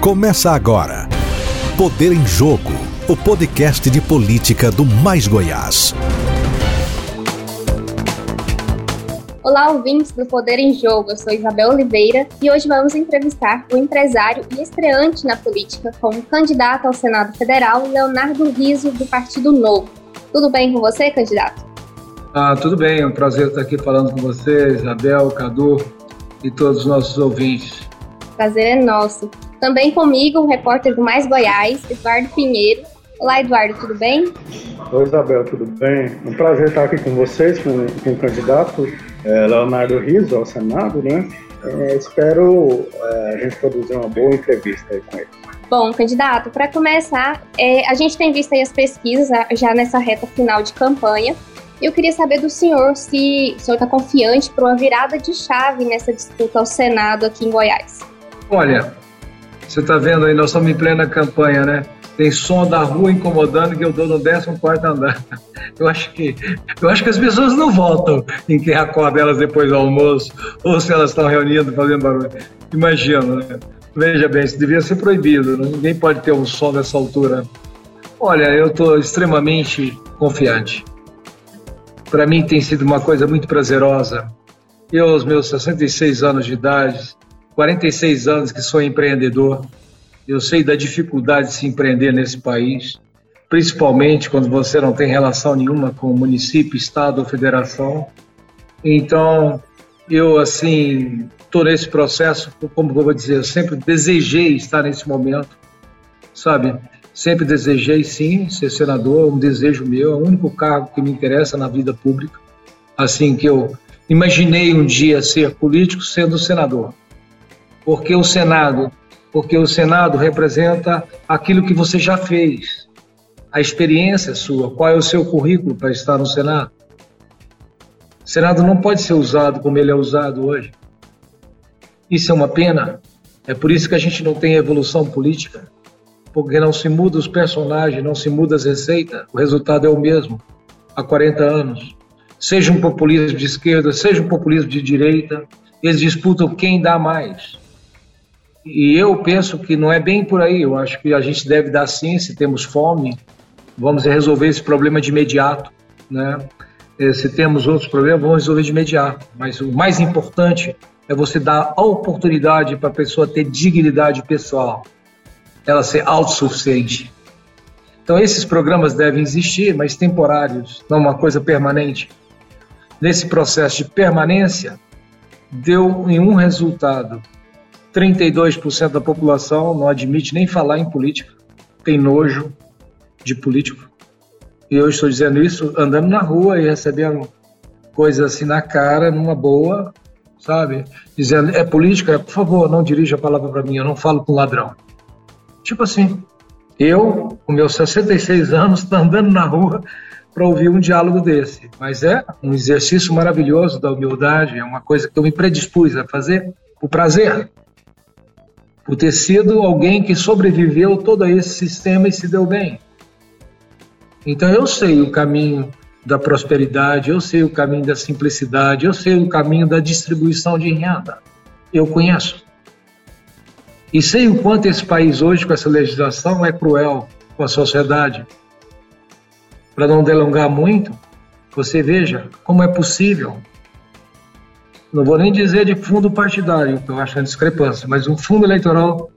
Começa agora. Poder em Jogo, o podcast de política do Mais Goiás. Olá, ouvintes do Poder em Jogo. Eu sou Isabel Oliveira e hoje vamos entrevistar o empresário e estreante na política como candidato ao Senado Federal, Leonardo Riso, do Partido Novo. Tudo bem com você, candidato? Ah, tudo bem. É um prazer estar aqui falando com você, Isabel, Cadu e todos os nossos ouvintes. Prazer é nosso. Também comigo, o repórter do Mais Goiás, Eduardo Pinheiro. Olá, Eduardo, tudo bem? Oi, Isabel, tudo bem? Um prazer estar aqui com vocês, com, com o candidato é, Leonardo Riso ao Senado, né? É, espero é, a gente produzir uma boa entrevista aí com ele. Bom, candidato, para começar, é, a gente tem visto aí as pesquisas já nessa reta final de campanha. Eu queria saber do senhor se o senhor está confiante para uma virada de chave nessa disputa ao Senado aqui em Goiás. Olha, você está vendo aí, nós estamos em plena campanha, né? Tem som da rua incomodando que eu dou no 14 andar. Eu acho que eu acho que as pessoas não voltam em quem acorda elas depois do almoço ou se elas estão reunindo fazendo barulho. Imagina, né? Veja bem, isso devia ser proibido. Né? Ninguém pode ter um som dessa altura. Olha, eu estou extremamente confiante. Para mim tem sido uma coisa muito prazerosa. Eu, aos meus 66 anos de idade, 46 anos que sou empreendedor. Eu sei da dificuldade de se empreender nesse país, principalmente quando você não tem relação nenhuma com o município, estado ou federação. Então, eu assim estou nesse processo, como eu vou dizer, eu sempre desejei estar nesse momento, sabe? Sempre desejei sim ser senador, um desejo meu, é o único cargo que me interessa na vida pública. Assim que eu imaginei um dia ser político sendo senador porque o Senado, porque o Senado representa aquilo que você já fez, a experiência sua, qual é o seu currículo para estar no Senado. O Senado não pode ser usado como ele é usado hoje. Isso é uma pena. É por isso que a gente não tem evolução política, porque não se muda os personagens, não se muda as receitas, o resultado é o mesmo há 40 anos. Seja um populismo de esquerda, seja um populismo de direita, eles disputam quem dá mais. E eu penso que não é bem por aí. Eu acho que a gente deve dar sim, se temos fome, vamos resolver esse problema de imediato, né? Eh, se temos outros problemas, vamos resolver de imediato. Mas o mais importante é você dar a oportunidade para a pessoa ter dignidade pessoal, ela ser autossuficiente. Então esses programas devem existir, mas temporários, não uma coisa permanente. Nesse processo de permanência, deu em um resultado 32% da população não admite nem falar em política, tem nojo de político. E eu estou dizendo isso andando na rua e recebendo coisas assim na cara, numa boa, sabe? Dizendo, é política, por favor, não dirija a palavra para mim, eu não falo com ladrão. Tipo assim, eu, com meus 66 anos, estou andando na rua para ouvir um diálogo desse. Mas é um exercício maravilhoso da humildade, é uma coisa que eu me predispus a fazer, o prazer ter sido alguém que sobreviveu todo esse sistema e se deu bem. Então eu sei o caminho da prosperidade, eu sei o caminho da simplicidade, eu sei o caminho da distribuição de renda. Eu conheço. E sei o quanto esse país hoje, com essa legislação, é cruel com a sociedade. Para não delongar muito, você veja como é possível não vou nem dizer de fundo partidário, que eu acho uma discrepância, mas um fundo eleitoral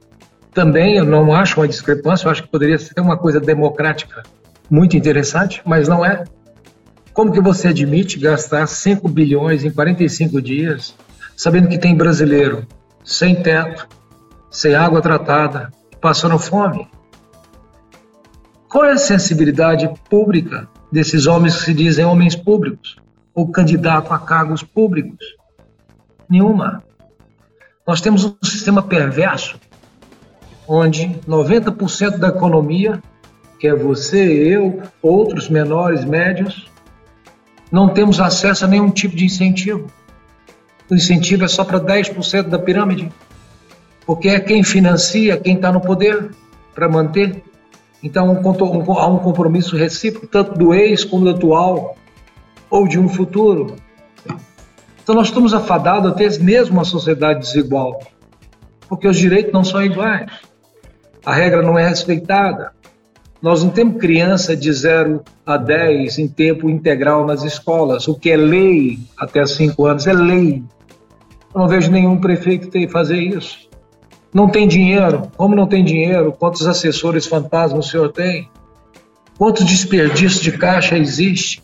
também eu não acho uma discrepância, eu acho que poderia ser uma coisa democrática muito interessante, mas não é. Como que você admite gastar 5 bilhões em 45 dias, sabendo que tem brasileiro sem teto, sem água tratada, passando fome? Qual é a sensibilidade pública desses homens que se dizem homens públicos ou candidatos a cargos públicos? Nenhuma. Nós temos um sistema perverso onde 90% da economia, que é você, eu, outros menores, médios, não temos acesso a nenhum tipo de incentivo. O incentivo é só para 10% da pirâmide, porque é quem financia, quem está no poder para manter. Então há um compromisso recíproco, tanto do ex como do atual, ou de um futuro. Então nós estamos afadados a ter mesmo uma sociedade desigual, porque os direitos não são iguais. a regra não é respeitada. Nós não temos criança de 0 a 10 em tempo integral nas escolas. O que é lei até 5 anos é lei. Eu não vejo nenhum prefeito ter fazer isso. Não tem dinheiro. Como não tem dinheiro? Quantos assessores fantasmas o senhor tem? Quanto desperdício de caixa existe?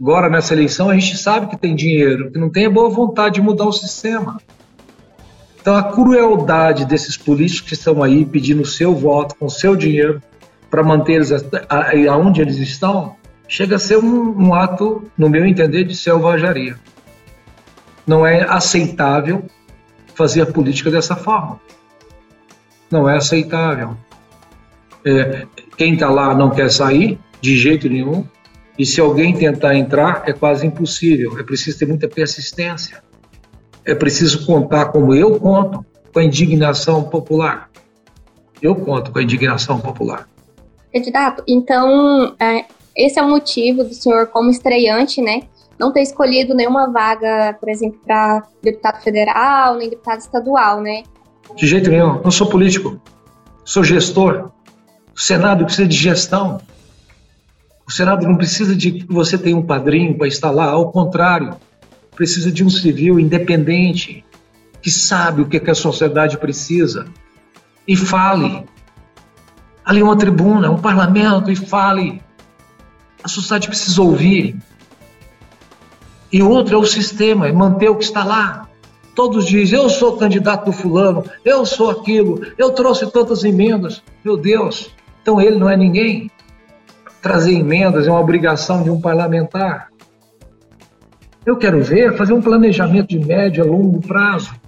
Agora, nessa eleição, a gente sabe que tem dinheiro, que não tem a boa vontade de mudar o sistema. Então, a crueldade desses políticos que estão aí pedindo o seu voto com o seu dinheiro para manter eles aonde eles estão, chega a ser um, um ato, no meu entender, de selvageria. Não é aceitável fazer a política dessa forma. Não é aceitável. É, quem está lá não quer sair, de jeito nenhum, e se alguém tentar entrar, é quase impossível. É preciso ter muita persistência. É preciso contar, como eu conto, com a indignação popular. Eu conto com a indignação popular. Candidato, então, é, esse é o motivo do senhor, como estreante, né, não ter escolhido nenhuma vaga, por exemplo, para deputado federal, nem deputado estadual, né? De jeito nenhum. Não sou político. Sou gestor. O Senado precisa de gestão. O Senado não precisa de que você tenha um padrinho para estar lá. Ao contrário, precisa de um civil independente que sabe o que, que a sociedade precisa e fale ali uma tribuna, um parlamento e fale. A sociedade precisa ouvir. E outro é o sistema, é manter o que está lá. Todos dizem, eu sou candidato do fulano, eu sou aquilo, eu trouxe tantas emendas. Meu Deus, então ele não é ninguém. Trazer emendas é uma obrigação de um parlamentar. Eu quero ver fazer um planejamento de médio a longo prazo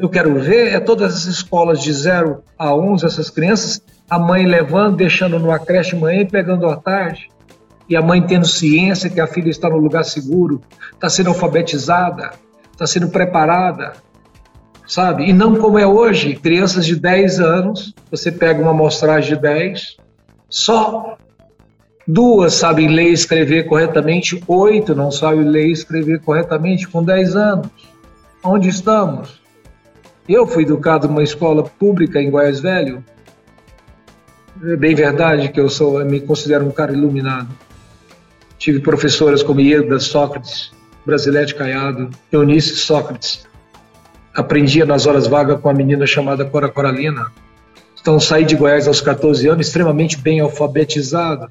eu quero ver é todas as escolas de 0 a 11, essas crianças, a mãe levando, deixando numa creche manhã e pegando à tarde. E a mãe tendo ciência que a filha está no lugar seguro, está sendo alfabetizada, está sendo preparada, sabe? E não como é hoje, crianças de 10 anos, você pega uma amostragem de 10, só duas sabem ler e escrever corretamente, oito não sabem ler e escrever corretamente com 10 anos. Onde estamos? Eu fui educado numa escola pública em Goiás Velho. É bem verdade que eu sou, eu me considero um cara iluminado. Tive professoras como Ieda Sócrates, Brasilete Caiado, Eunice Sócrates. Aprendia nas horas vagas com uma menina chamada Cora Coralina. Então saí de Goiás aos 14 anos extremamente bem alfabetizado.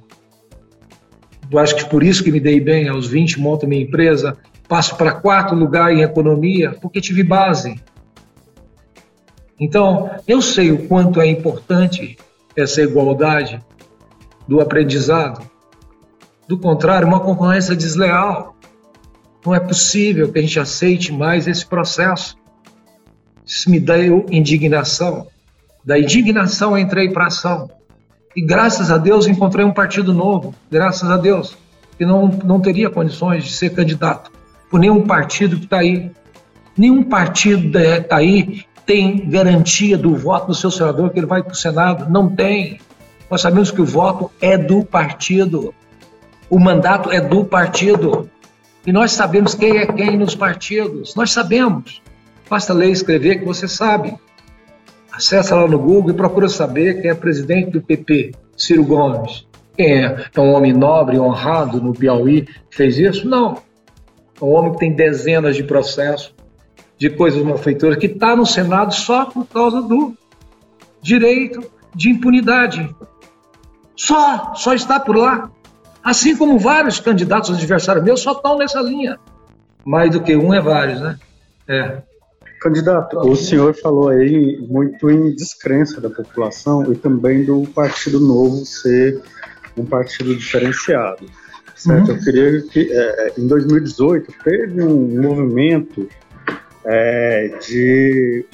Eu acho que por isso que me dei bem. Aos 20 monto minha empresa, passo para quarto lugar em economia, porque tive base. Então, eu sei o quanto é importante essa igualdade do aprendizado. Do contrário, uma concorrência desleal. Não é possível que a gente aceite mais esse processo. Isso me deu indignação. Da indignação entrei para ação. E graças a Deus encontrei um partido novo. Graças a Deus. Que não, não teria condições de ser candidato por nenhum partido que está aí. Nenhum partido está aí tem garantia do voto do seu senador que ele vai para o Senado? Não tem. Nós sabemos que o voto é do partido. O mandato é do partido. E nós sabemos quem é quem nos partidos. Nós sabemos. Basta ler e escrever que você sabe. Acesse lá no Google e procura saber quem é presidente do PP, Ciro Gomes. Quem é? É um homem nobre, honrado no Piauí que fez isso? Não. É um homem que tem dezenas de processos, de coisas malfeitoras, que está no Senado só por causa do direito de impunidade. Só, só está por lá. Assim como vários candidatos adversários meus só estão nessa linha. Mais do que um é vários, né? É. Candidato, o senhor falou aí muito em descrença da população e também do Partido Novo ser um partido diferenciado. Certo? Uhum. Eu queria que, é, em 2018, teve um movimento é, de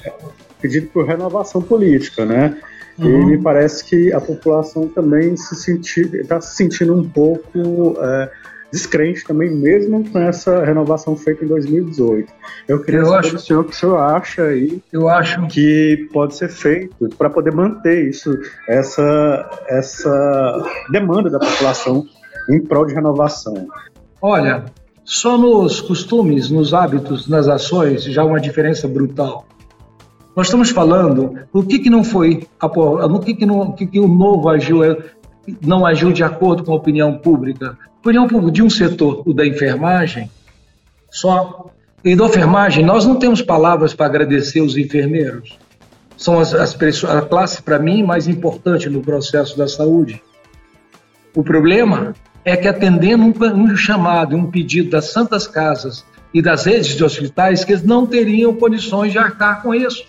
pedido por renovação política, né? Uhum. E me parece que a população também se está se sentindo um pouco é, descrente também, mesmo com essa renovação feita em 2018. Eu queria eu saber acho, do senhor o que o senhor acha aí eu acho. que pode ser feito para poder manter isso, essa, essa demanda da população em prol de renovação. Olha, só nos costumes, nos hábitos, nas ações, já uma diferença brutal. Nós estamos falando o que, que não foi, o que, que, não, que, que o novo agiu, não agiu de acordo com a opinião pública. Opinião pública de um setor, o da enfermagem, só. E da enfermagem, nós não temos palavras para agradecer os enfermeiros. São as, as a classe, para mim, mais importante no processo da saúde. O problema é que atendendo um, um chamado, um pedido das santas casas e das redes de hospitais, que eles não teriam condições de arcar com isso.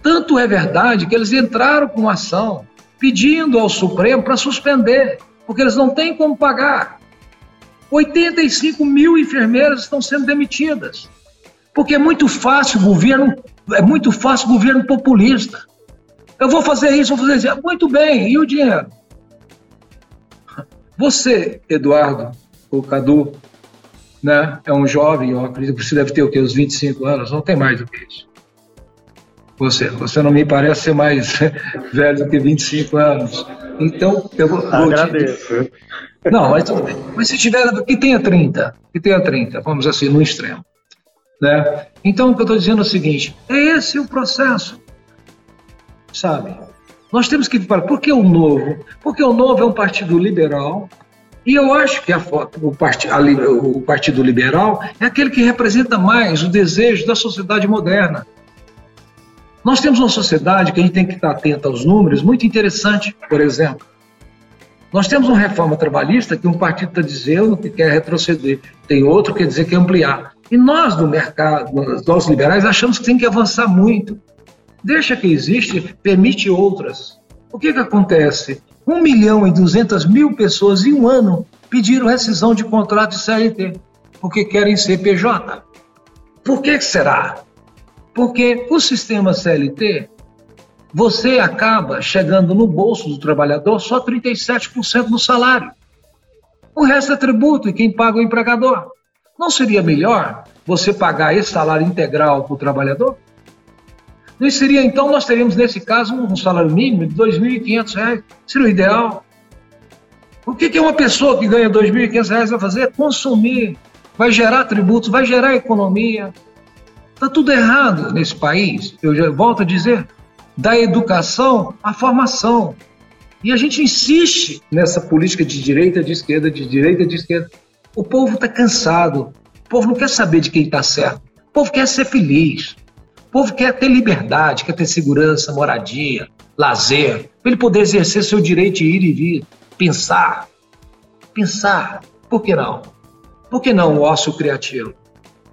Tanto é verdade que eles entraram com ação pedindo ao Supremo para suspender, porque eles não têm como pagar. 85 mil enfermeiras estão sendo demitidas, porque é muito fácil governo, é muito fácil governo populista. Eu vou fazer isso, vou fazer isso. Muito bem, e o dinheiro? Você, Eduardo, o Cadu, né, é um jovem, eu acredito que você deve ter o quê? Os 25 anos, não tem mais do que isso. Você, você não me parece ser mais velho do que 25 anos. Então, eu vou. Agradeço. Te... Não, mas. Mas se tiver. Que tenha 30. Que tenha 30, vamos assim, no extremo. Né? Então, o que eu estou dizendo é o seguinte: é esse o processo. Sabe? Nós temos que. Por que o novo? Porque o novo é um partido liberal. E eu acho que a, o, part, a, o Partido Liberal é aquele que representa mais o desejo da sociedade moderna nós temos uma sociedade que a gente tem que estar atento aos números, muito interessante, por exemplo. Nós temos uma reforma trabalhista que um partido está dizendo que quer retroceder, tem outro que quer dizer que ampliar. E nós do mercado, nós liberais, achamos que tem que avançar muito. Deixa que existe, permite outras. O que, que acontece? 1 milhão e 200 mil pessoas em um ano pediram rescisão de contrato de CLT, porque querem ser PJ. Por que será? Porque o sistema CLT, você acaba chegando no bolso do trabalhador só 37% do salário. O resto é tributo e quem paga é o empregador. Não seria melhor você pagar esse salário integral para o trabalhador? Não seria, então, nós teríamos, nesse caso, um salário mínimo de R$ 2.500. Seria o ideal. O que, que uma pessoa que ganha R$ 2.500 vai fazer? Consumir. Vai gerar tributos, vai gerar economia, Está tudo errado nesse país. Eu já volto a dizer, da educação à formação. E a gente insiste nessa política de direita, de esquerda, de direita, de esquerda. O povo está cansado. O povo não quer saber de quem está certo. O povo quer ser feliz. O povo quer ter liberdade, quer ter segurança, moradia, lazer, para ele poder exercer seu direito de ir e vir, pensar. Pensar. Por que não? Por que não o ócio criativo?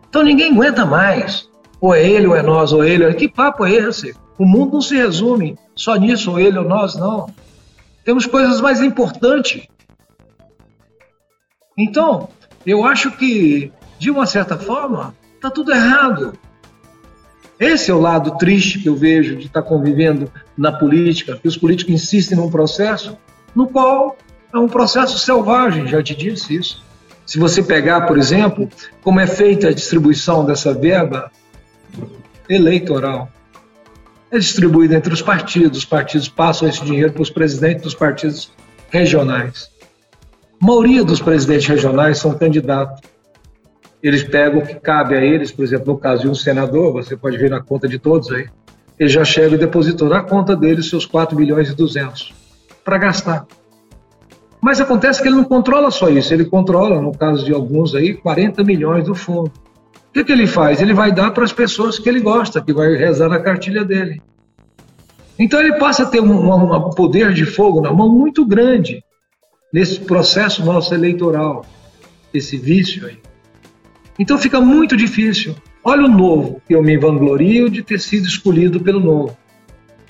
Então ninguém aguenta mais. Ou é ele, ou é nós, ou é ele. Que papo é esse? O mundo não se resume só nisso, ou ele ou nós, não. Temos coisas mais importantes. Então, eu acho que, de uma certa forma, está tudo errado. Esse é o lado triste que eu vejo de estar tá convivendo na política, que os políticos insistem num processo no qual é um processo selvagem, já te disse isso. Se você pegar, por exemplo, como é feita a distribuição dessa verba eleitoral. É distribuído entre os partidos, os partidos passam esse dinheiro para os presidentes dos partidos regionais. A maioria dos presidentes regionais são candidatos. Eles pegam o que cabe a eles, por exemplo, no caso de um senador, você pode ver na conta de todos aí, ele já chega e depositou na conta dele seus 4 milhões e 200 para gastar. Mas acontece que ele não controla só isso, ele controla, no caso de alguns aí, 40 milhões do fundo. O que, que ele faz? Ele vai dar para as pessoas que ele gosta, que vai rezar na cartilha dele. Então ele passa a ter um, um, poder de fogo na mão muito grande nesse processo nosso eleitoral, esse vício aí. Então fica muito difícil. Olha o novo, eu me vanglorio de ter sido escolhido pelo novo.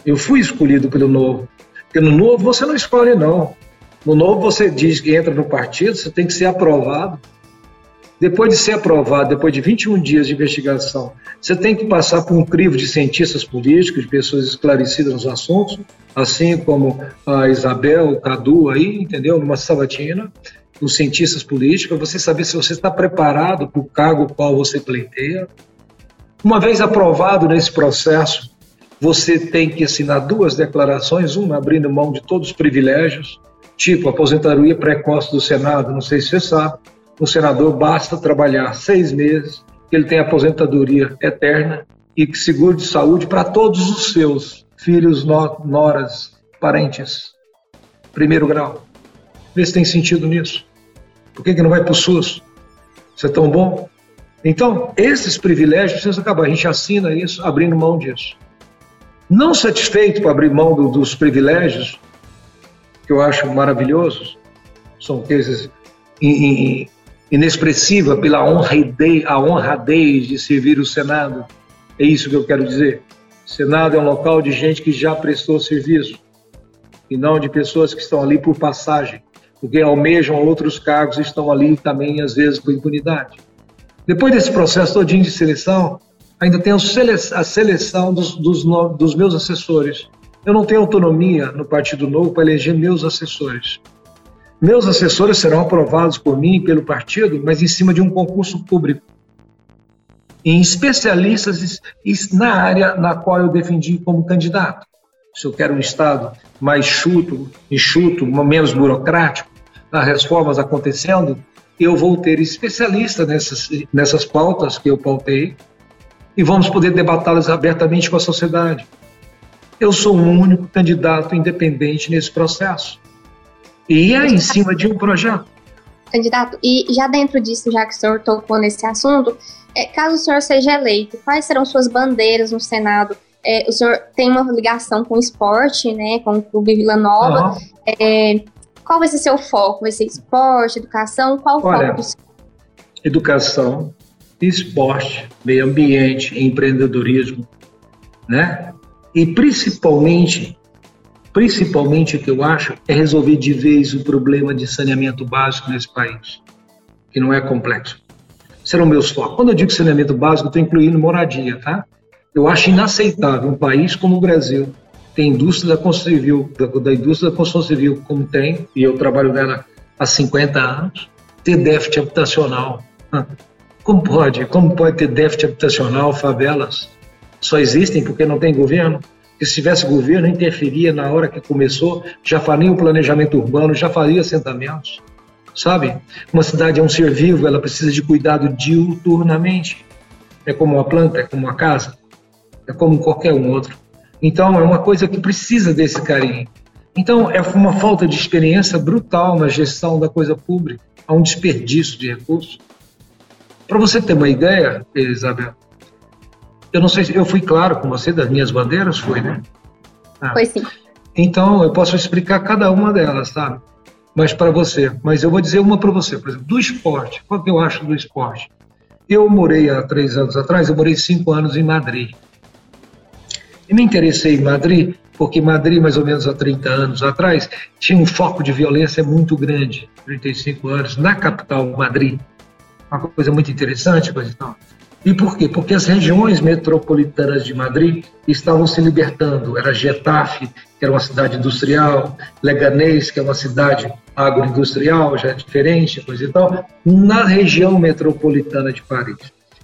Eu fui escolhido pelo novo. Porque no novo você não escolhe, não. No novo você diz que entra no partido, você tem que ser aprovado. Depois de ser aprovado, depois de 21 dias de investigação, você tem que passar por um crivo de cientistas políticos, de pessoas esclarecidas nos assuntos, assim como a Isabel, o Cadu aí, entendeu? Numa sabatina, os cientistas políticos, você saber se você está preparado para o cargo qual você pleiteia. Uma vez aprovado nesse processo, você tem que assinar duas declarações, uma abrindo mão de todos os privilégios, tipo aposentadoria precoce do Senado, não sei se você sabe, o senador basta trabalhar seis meses, ele tem aposentadoria eterna, e seguro de saúde para todos os seus filhos, noras, parentes. Primeiro grau. Vê se tem sentido nisso. Por que, que não vai para o SUS? Isso é tão bom? Então, esses privilégios precisam acabar. A gente assina isso abrindo mão disso. Não satisfeito para abrir mão do, dos privilégios, que eu acho maravilhosos, são coisas inexpressiva pela honradez, a honradez de servir o Senado. É isso que eu quero dizer. O Senado é um local de gente que já prestou serviço e não de pessoas que estão ali por passagem, porque almejam outros cargos e estão ali também, às vezes, por impunidade. Depois desse processo todinho de seleção, ainda tem a seleção dos, dos, dos meus assessores. Eu não tenho autonomia no Partido Novo para eleger meus assessores. Meus assessores serão aprovados por mim e pelo partido, mas em cima de um concurso público. Em especialistas na área na qual eu defendi como candidato. Se eu quero um Estado mais chuto, enxuto, menos burocrático, as reformas acontecendo, eu vou ter especialista nessas, nessas pautas que eu pautei e vamos poder debatá-las abertamente com a sociedade. Eu sou o único candidato independente nesse processo. E é em cima de um projeto. Candidato, e já dentro disso, já que o senhor tocou nesse assunto, é, caso o senhor seja eleito, quais serão suas bandeiras no Senado? É, o senhor tem uma ligação com o esporte, né, com o Clube Vila Nova. Uhum. É, qual vai ser seu foco? Vai ser esporte, educação? Qual o Olha, foco do? Educação, esporte, meio ambiente, empreendedorismo, né? E principalmente Principalmente o que eu acho é resolver de vez o problema de saneamento básico nesse país, que não é complexo. Serão meus focos. Quando eu digo saneamento básico, estou incluindo moradia, tá? Eu acho inaceitável um país como o Brasil tem indústria da construção civil, da, da indústria da construção civil como tem, e eu trabalho nela há 50 anos, ter déficit habitacional. Como pode? Como pode ter déficit habitacional, favelas? Só existem porque não tem governo? Que se tivesse governo, interferia na hora que começou, já faria o planejamento urbano, já faria assentamentos. Sabe? Uma cidade é um ser vivo, ela precisa de cuidado diuturnamente. É como uma planta, é como uma casa, é como qualquer um outro. Então, é uma coisa que precisa desse carinho. Então, é uma falta de experiência brutal na gestão da coisa pública, há um desperdício de recursos. Para você ter uma ideia, Isabel, eu não sei se eu fui claro com você das minhas bandeiras, foi, né? Ah. Foi sim. Então, eu posso explicar cada uma delas, sabe? Mas para você, mas eu vou dizer uma para você, por exemplo, do esporte. Qual que eu acho do esporte? Eu morei há três anos atrás, eu morei cinco anos em Madrid. E me interessei em Madrid porque Madrid, mais ou menos há 30 anos atrás, tinha um foco de violência muito grande, 35 anos, na capital, Madrid. Uma coisa muito interessante, coisa e tal. E por quê? Porque as regiões metropolitanas de Madrid estavam se libertando. Era Getafe, que era uma cidade industrial, Leganés, que é uma cidade agroindustrial, já é diferente, coisa e tal, na região metropolitana de Paris.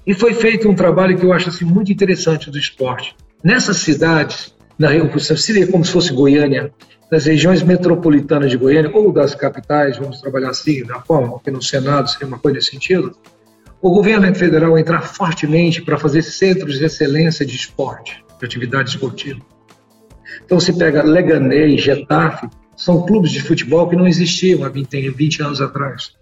E foi feito um trabalho que eu acho assim, muito interessante do esporte. Nessas cidades, na, seria como se fosse Goiânia, nas regiões metropolitanas de Goiânia, ou das capitais, vamos trabalhar assim, da forma que no Senado seria uma coisa nesse sentido, o governo federal entrar fortemente para fazer centros de excelência de esporte, de atividade esportiva. Então, se pega Leganés, Getafe, são clubes de futebol que não existiam há 20, 20 anos atrás.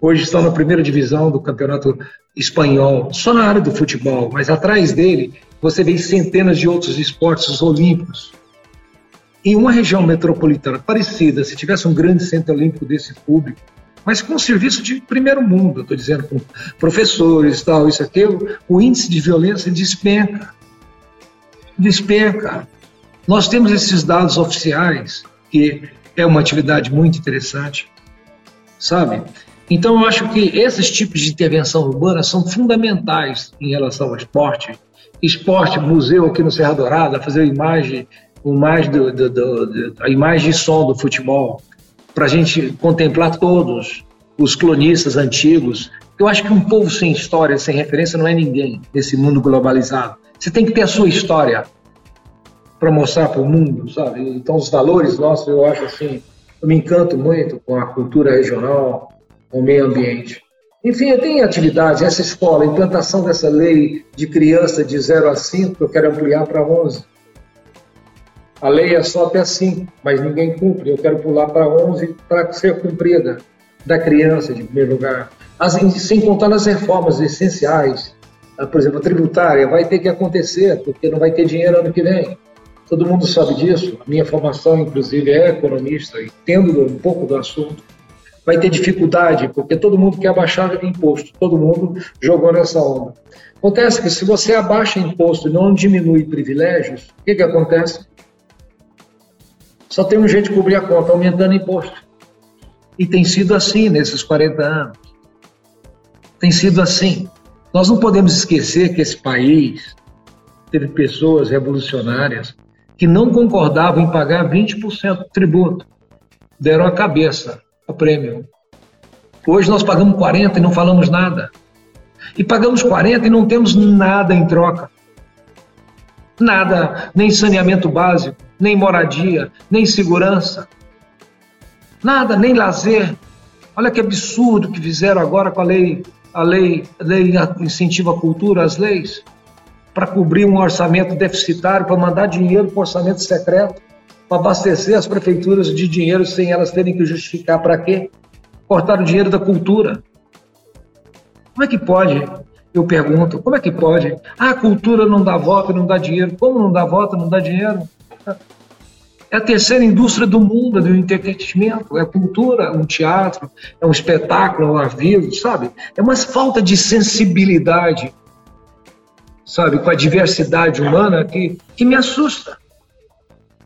Hoje estão na primeira divisão do campeonato espanhol, só na área do futebol, mas atrás dele você vê centenas de outros esportes olímpicos. Em uma região metropolitana parecida, se tivesse um grande centro olímpico desse público, mas com serviço de primeiro mundo, estou dizendo, com professores, tal, isso aqui, o índice de violência despenca. Despenca. Nós temos esses dados oficiais, que é uma atividade muito interessante, sabe? Então, eu acho que esses tipos de intervenção urbana são fundamentais em relação ao esporte. Esporte, museu aqui no Serra Dourada, fazer a imagem, imagem do, do, do, a imagem de som do futebol, para a gente contemplar todos os clonistas antigos. Eu acho que um povo sem história, sem referência, não é ninguém nesse mundo globalizado. Você tem que ter a sua história para mostrar para o mundo, sabe? Então, os valores nossos, eu acho assim, eu me encanto muito com a cultura regional, com o meio ambiente. Enfim, eu tenho atividades, essa escola, implantação dessa lei de criança de 0 a 5, eu quero ampliar para 11. A lei é só até 5, mas ninguém cumpre. Eu quero pular para 11 para ser cumprida da criança, de primeiro lugar. As, sem contar nas reformas essenciais. Ah, por exemplo, a tributária vai ter que acontecer, porque não vai ter dinheiro ano que vem. Todo mundo sabe disso. A minha formação, inclusive, é economista, entendo um pouco do assunto. Vai ter dificuldade, porque todo mundo quer abaixar imposto. Todo mundo jogou nessa onda. Acontece que se você abaixa imposto e não diminui privilégios, o que, que acontece? Só tem um jeito de cobrir a conta, aumentando imposto. E tem sido assim nesses 40 anos. Tem sido assim. Nós não podemos esquecer que esse país teve pessoas revolucionárias que não concordavam em pagar 20% de tributo. Deram a cabeça ao prêmio. Hoje nós pagamos 40% e não falamos nada. E pagamos 40% e não temos nada em troca. Nada, nem saneamento básico, nem moradia, nem segurança. Nada, nem lazer. Olha que absurdo que fizeram agora com a lei, a lei, a lei incentiva a cultura, as leis, para cobrir um orçamento deficitário, para mandar dinheiro para orçamento secreto, para abastecer as prefeituras de dinheiro sem elas terem que justificar para quê? Cortar o dinheiro da cultura. Como é que pode? Eu pergunto, como é que pode? Ah, a cultura não dá voto, não dá dinheiro. Como não dá voto, não dá dinheiro? É a terceira indústria do mundo do entretenimento, é cultura, um teatro, é um espetáculo ao vivo, sabe? É uma falta de sensibilidade, sabe, com a diversidade humana que, que me assusta.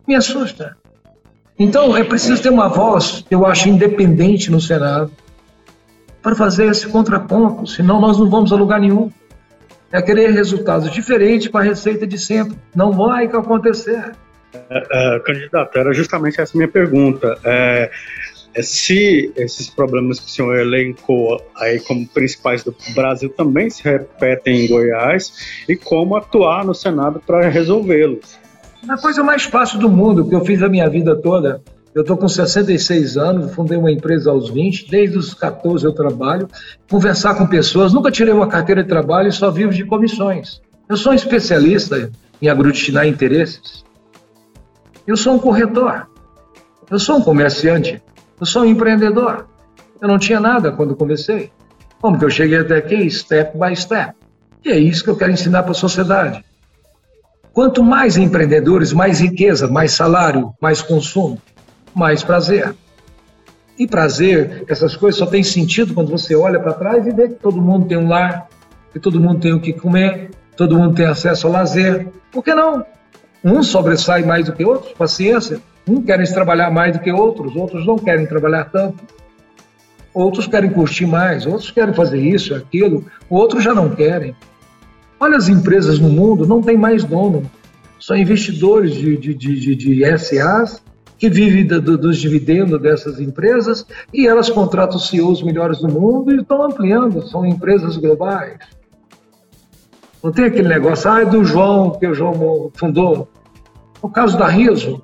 Me assusta. Então, é preciso ter uma voz, eu acho, independente no Senado, para fazer esse contraponto, senão nós não vamos a lugar nenhum. É querer resultados diferentes com a receita de sempre. Não vai acontecer. É, é, candidato, era justamente essa minha pergunta. É, é, se esses problemas que o senhor elencou aí como principais do Brasil também se repetem em Goiás e como atuar no Senado para resolvê-los. A coisa mais fácil do mundo que eu fiz a minha vida toda. Eu estou com 66 anos, fundei uma empresa aos 20, desde os 14 eu trabalho, conversar com pessoas, nunca tirei uma carteira de trabalho e só vivo de comissões. Eu sou um especialista em aglutinar interesses. Eu sou um corretor. Eu sou um comerciante. Eu sou um empreendedor. Eu não tinha nada quando comecei. Como que eu cheguei até aqui? Step by step. E é isso que eu quero ensinar para a sociedade. Quanto mais empreendedores, mais riqueza, mais salário, mais consumo, mais prazer. E prazer, essas coisas só têm sentido quando você olha para trás e vê que todo mundo tem um lar, que todo mundo tem o que comer, todo mundo tem acesso ao lazer. Por que não? Um sobressai mais do que outros, paciência. Um querem trabalhar mais do que outros, outros não querem trabalhar tanto. Outros querem curtir mais, outros querem fazer isso, aquilo, outros já não querem. Olha as empresas no mundo, não tem mais dono. São investidores de, de, de, de SAs que vivem do, do, dos dividendos dessas empresas e elas contratam os CEOs melhores do mundo e estão ampliando, são empresas globais. Não tem aquele negócio, ah, é do João, que o João fundou. O caso da Riso,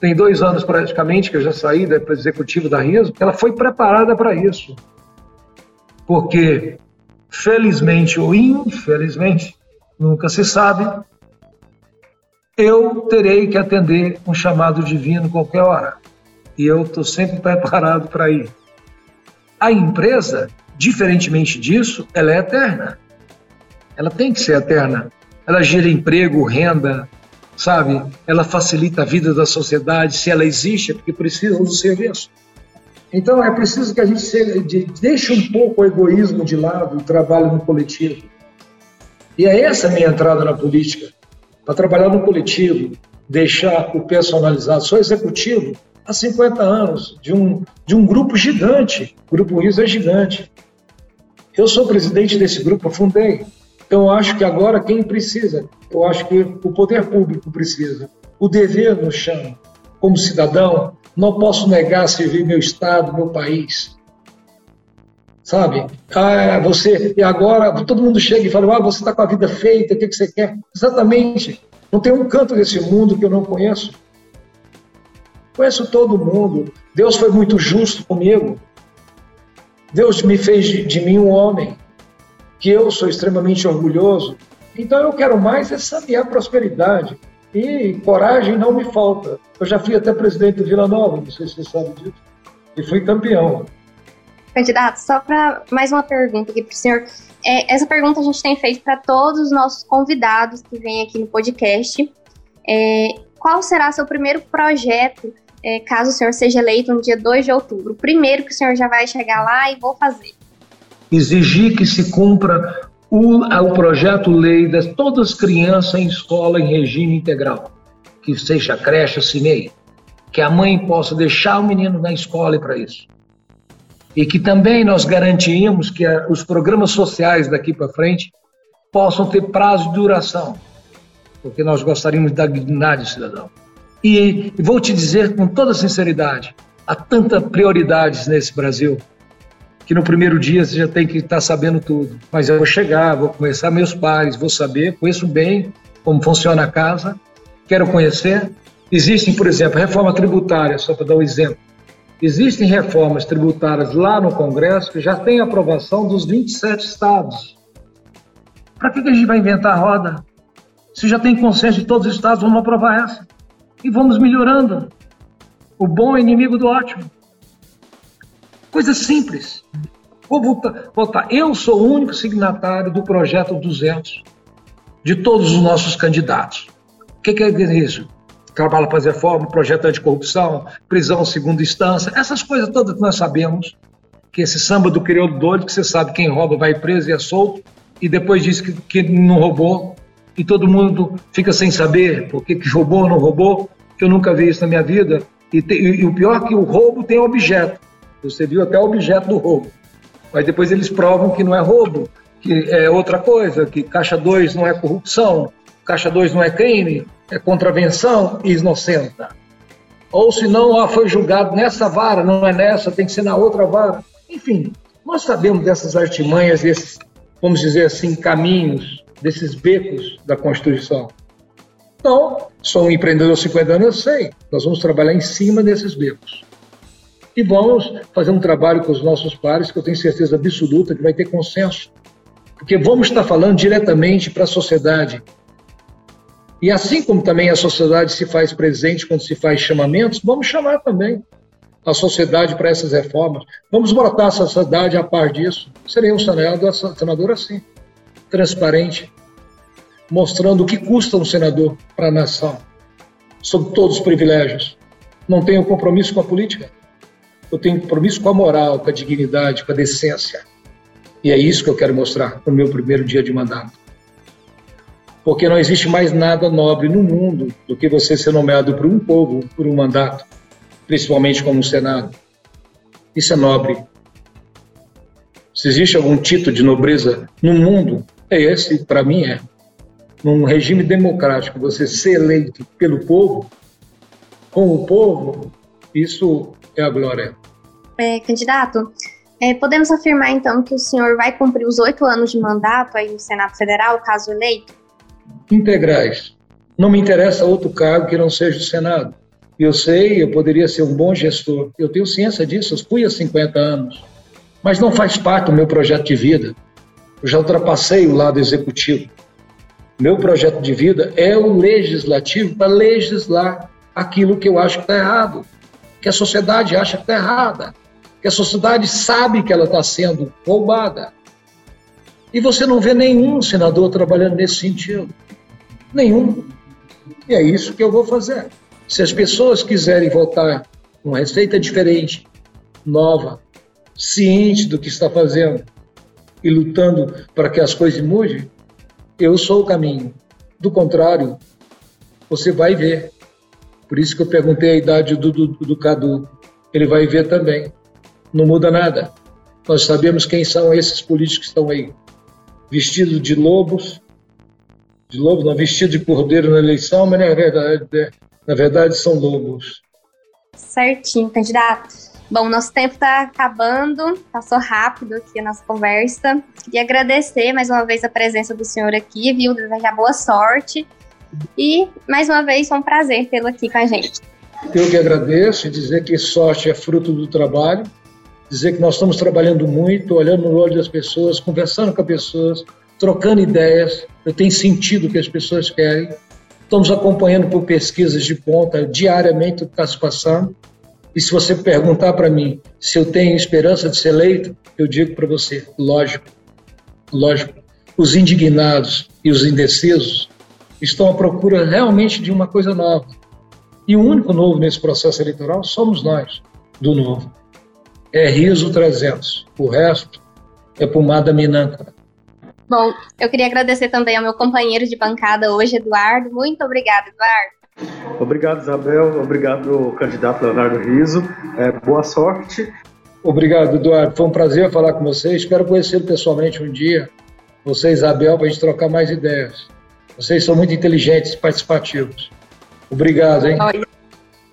tem dois anos praticamente que eu já saí da executiva da Riso, ela foi preparada para isso. Porque, felizmente ou infelizmente, nunca se sabe, eu terei que atender um chamado divino qualquer hora. E eu estou sempre preparado para ir. A empresa, diferentemente disso, ela é eterna ela tem que ser eterna. Ela gera emprego, renda, sabe? Ela facilita a vida da sociedade. Se ela existe, é porque precisa do serviço. Então é preciso que a gente seja, deixe um pouco o egoísmo de lado e trabalhe no coletivo. E é essa a minha entrada na política. Para trabalhar no coletivo, deixar o personalizado. Sou executivo há 50 anos de um, de um grupo gigante. O Grupo ISO é gigante. Eu sou presidente desse grupo, eu fundei. Então, eu acho que agora quem precisa, eu acho que o poder público precisa, o dever nos chama. Como cidadão, não posso negar servir meu Estado, meu país. Sabe? Ah, você, e agora todo mundo chega e fala: ah, você está com a vida feita, o que, que você quer? Exatamente. Não tem um canto desse mundo que eu não conheço. Conheço todo mundo. Deus foi muito justo comigo. Deus me fez de, de mim um homem, que eu sou extremamente orgulhoso. Então eu quero mais é saber prosperidade. E coragem não me falta. Eu já fui até presidente do Vila Nova, não sei se você sabe disso, e fui campeão. Candidato, só para mais uma pergunta aqui para o senhor. É, essa pergunta a gente tem feito para todos os nossos convidados que vêm aqui no podcast. É, qual será seu primeiro projeto é, caso o senhor seja eleito no dia 2 de outubro? Primeiro que o senhor já vai chegar lá e vou fazer. Exigir que se cumpra o, o projeto-lei de todas as crianças em escola em regime integral, que seja creche, CINEI, que a mãe possa deixar o menino na escola para isso. E que também nós garantimos que a, os programas sociais daqui para frente possam ter prazo de duração, porque nós gostaríamos da dignidade cidadão. E, vou te dizer com toda sinceridade, há tantas prioridades nesse Brasil que no primeiro dia você já tem que estar sabendo tudo. Mas eu vou chegar, vou conhecer meus pais, vou saber, conheço bem como funciona a casa, quero conhecer. Existem, por exemplo, reforma tributária, só para dar um exemplo. Existem reformas tributárias lá no Congresso que já têm aprovação dos 27 estados. Para que a gente vai inventar a roda? Se já tem consenso de todos os estados, vamos aprovar essa. E vamos melhorando. O bom é inimigo do ótimo. Coisa simples. Vou voltar, voltar. Eu sou o único signatário do projeto 200 de todos os nossos candidatos. O que, que é isso? Trabalho para fazer reforma, projeto anticorrupção, prisão segunda instância, essas coisas todas que nós sabemos. Que esse samba do crioulo doido, que você sabe quem rouba vai preso e é solto, e depois diz que, que não roubou, e todo mundo fica sem saber por que, que roubou ou não roubou, que eu nunca vi isso na minha vida. E, te, e, e o pior é que o roubo tem objeto. Você viu até o objeto do roubo. Mas depois eles provam que não é roubo, que é outra coisa, que caixa 2 não é corrupção, caixa 2 não é crime, é contravenção e inocenta. Ou se não, ah, foi julgado nessa vara, não é nessa, tem que ser na outra vara. Enfim, nós sabemos dessas artimanhas, desses, vamos dizer assim, caminhos, desses becos da Constituição. Então, sou um empreendedor há 50 anos, eu sei. Nós vamos trabalhar em cima desses becos. E vamos fazer um trabalho com os nossos pares que eu tenho certeza absoluta que vai ter consenso. Porque vamos estar falando diretamente para a sociedade. E assim como também a sociedade se faz presente quando se faz chamamentos, vamos chamar também a sociedade para essas reformas. Vamos botar a sociedade a par disso. Serei um senador, senador assim, transparente, mostrando o que custa um senador para a nação, sob todos os privilégios. Não tenho compromisso com a política eu tenho compromisso com a moral, com a dignidade, com a decência. E é isso que eu quero mostrar no meu primeiro dia de mandato. Porque não existe mais nada nobre no mundo do que você ser nomeado por um povo, por um mandato, principalmente como um Senado. Isso é nobre. Se existe algum título de nobreza no mundo, é esse, para mim é. Num regime democrático, você ser eleito pelo povo, com o povo, isso é a glória. É, candidato, é, podemos afirmar então que o senhor vai cumprir os oito anos de mandato aí no Senado Federal, caso eleito? Integrais. Não me interessa outro cargo que não seja o Senado. Eu sei, eu poderia ser um bom gestor. Eu tenho ciência disso, eu fui há 50 anos. Mas não faz parte do meu projeto de vida. Eu já ultrapassei o lado executivo. Meu projeto de vida é o legislativo para legislar aquilo que eu acho que está errado que a sociedade acha que está errada, que a sociedade sabe que ela está sendo roubada. E você não vê nenhum senador trabalhando nesse sentido. Nenhum. E é isso que eu vou fazer. Se as pessoas quiserem votar uma receita diferente, nova, ciente do que está fazendo e lutando para que as coisas mudem, eu sou o caminho. Do contrário, você vai ver por isso que eu perguntei a idade do, do, do Cadu. Ele vai ver também. Não muda nada. Nós sabemos quem são esses políticos que estão aí. Vestidos de lobos, de lobos, não, vestidos de cordeiro na eleição, mas na verdade, é, na verdade são lobos. Certinho, candidato. Bom, nosso tempo está acabando, passou rápido aqui a nossa conversa. Queria agradecer mais uma vez a presença do senhor aqui, viu? Desejar boa sorte e, mais uma vez, foi um prazer tê-lo aqui com a gente. Eu que agradeço e dizer que sorte é fruto do trabalho dizer que nós estamos trabalhando muito, olhando no olho das pessoas, conversando com as pessoas, trocando ideias. Eu tenho sentido o que as pessoas querem. Estamos acompanhando por pesquisas de ponta diariamente o que está se passando. E se você perguntar para mim se eu tenho esperança de ser eleito, eu digo para você, lógico, lógico. Os indignados e os indecisos estão à procura realmente de uma coisa nova. E o único novo nesse processo eleitoral somos nós, do novo. É riso 300. O resto é pomada minâncora. Bom, eu queria agradecer também ao meu companheiro de bancada hoje, Eduardo. Muito obrigada, Eduardo. Obrigado, Isabel. Obrigado, candidato Leonardo Riso. É, boa sorte. Obrigado, Eduardo. Foi um prazer falar com você. Espero conhecê-lo pessoalmente um dia. Você e Isabel, para a gente trocar mais ideias. Vocês são muito inteligentes e participativos. Obrigado, hein? Joia,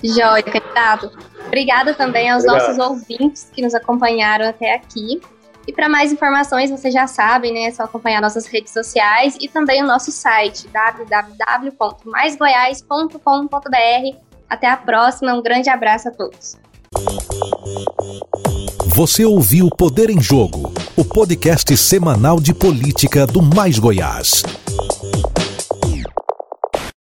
Joia candidato. Obrigada também aos Obrigado. nossos ouvintes que nos acompanharam até aqui. E para mais informações, vocês já sabem, né? É só acompanhar nossas redes sociais e também o nosso site www.maisgoiás.com.br. Até a próxima, um grande abraço a todos. Você ouviu Poder em Jogo, o podcast semanal de política do Mais Goiás.